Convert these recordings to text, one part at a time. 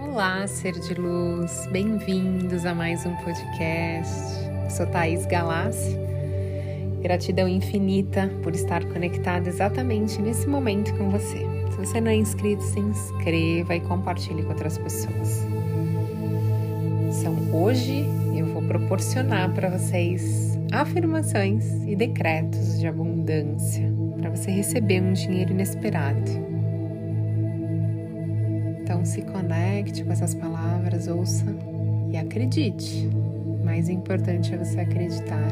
Olá, ser de luz, bem-vindos a mais um podcast. Eu sou Thaís Galassi. Gratidão infinita por estar conectada exatamente nesse momento com você. Se você não é inscrito, se inscreva e compartilhe com outras pessoas. Então, hoje eu vou proporcionar para vocês afirmações e decretos de abundância para você receber um dinheiro inesperado se conecte com essas palavras, ouça e acredite. O mais importante é você acreditar.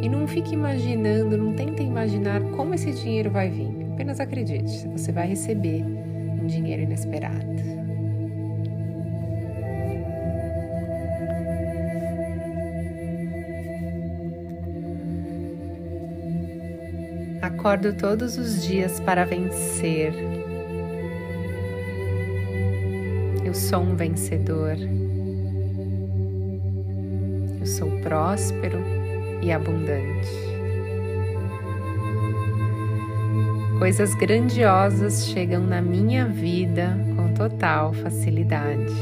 E não fique imaginando, não tente imaginar como esse dinheiro vai vir. Apenas acredite, você vai receber um dinheiro inesperado. Acordo todos os dias para vencer Eu sou um vencedor. Eu sou próspero e abundante. Coisas grandiosas chegam na minha vida com total facilidade.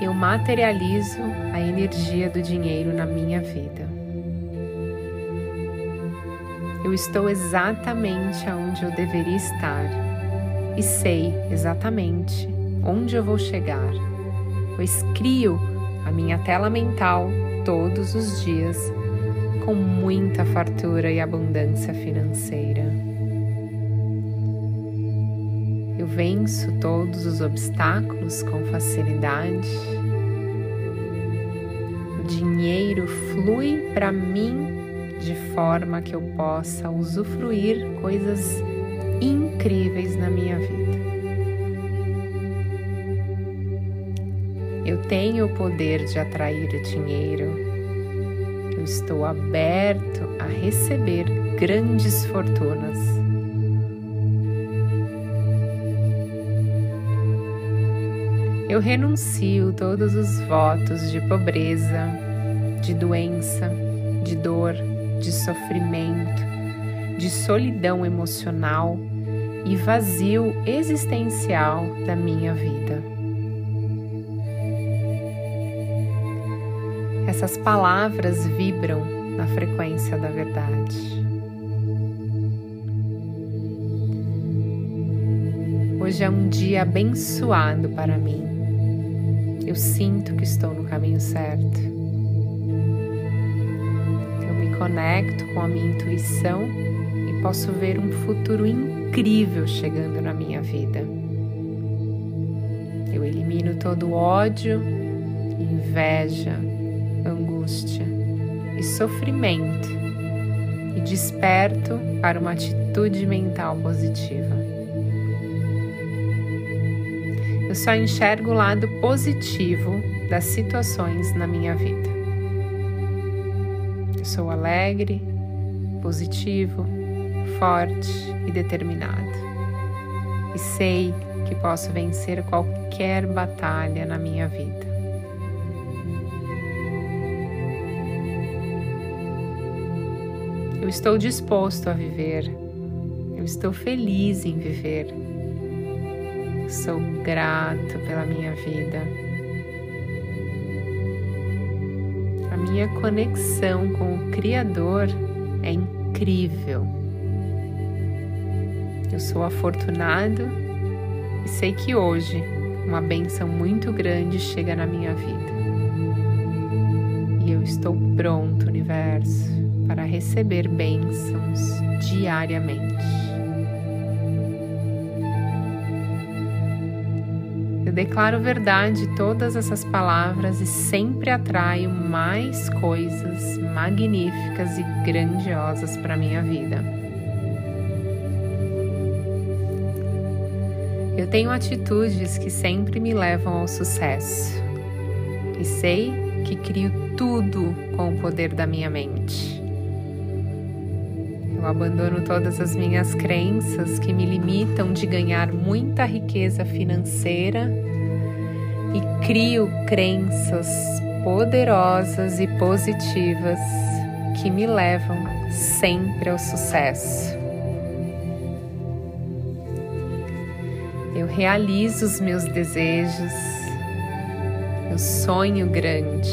Eu materializo a energia do dinheiro na minha vida. Eu estou exatamente onde eu deveria estar e sei exatamente onde eu vou chegar, pois crio a minha tela mental todos os dias com muita fartura e abundância financeira. Eu venço todos os obstáculos com facilidade. O dinheiro flui para mim de forma que eu possa usufruir coisas incríveis na minha vida. Eu tenho o poder de atrair o dinheiro. Eu estou aberto a receber grandes fortunas. Eu renuncio todos os votos de pobreza, de doença, de dor, de sofrimento, de solidão emocional e vazio existencial da minha vida. Essas palavras vibram na frequência da verdade. Hoje é um dia abençoado para mim. Eu sinto que estou no caminho certo. Eu me conecto com a minha intuição posso ver um futuro incrível chegando na minha vida. Eu elimino todo ódio, inveja, angústia e sofrimento e desperto para uma atitude mental positiva. Eu só enxergo o lado positivo das situações na minha vida. Eu sou alegre, positivo, forte e determinado. E sei que posso vencer qualquer batalha na minha vida. Eu estou disposto a viver. Eu estou feliz em viver. Sou grato pela minha vida. A minha conexão com o Criador é incrível. Eu sou afortunado e sei que hoje uma benção muito grande chega na minha vida. E eu estou pronto, universo, para receber bênçãos diariamente. Eu declaro verdade todas essas palavras e sempre atraio mais coisas magníficas e grandiosas para minha vida. Eu tenho atitudes que sempre me levam ao sucesso e sei que crio tudo com o poder da minha mente. Eu abandono todas as minhas crenças que me limitam de ganhar muita riqueza financeira e crio crenças poderosas e positivas que me levam sempre ao sucesso. Eu realizo os meus desejos. Eu sonho grande.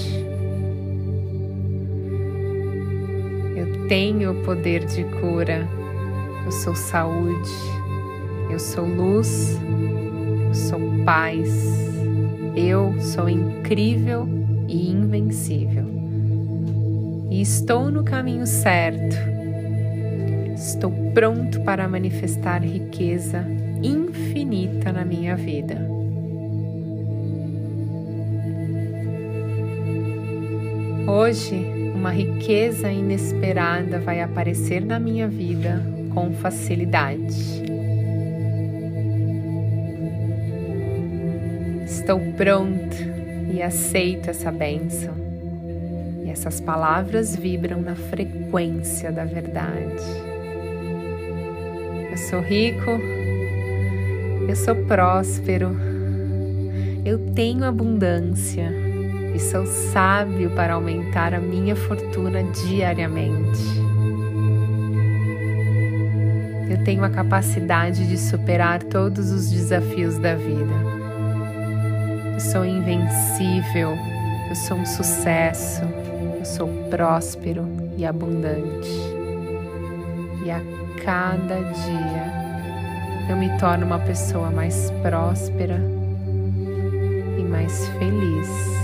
Eu tenho o poder de cura. Eu sou saúde. Eu sou luz. Eu sou paz. Eu sou incrível e invencível. E estou no caminho certo. Estou pronto para manifestar riqueza infinita na minha vida. Hoje, uma riqueza inesperada vai aparecer na minha vida com facilidade. Estou pronto e aceito essa bênção. E essas palavras vibram na frequência da verdade. Eu sou rico, eu sou próspero, eu tenho abundância. E sou sábio para aumentar a minha fortuna diariamente. Eu tenho a capacidade de superar todos os desafios da vida. Eu sou invencível, eu sou um sucesso, eu sou próspero e abundante. A cada dia eu me torno uma pessoa mais próspera e mais feliz.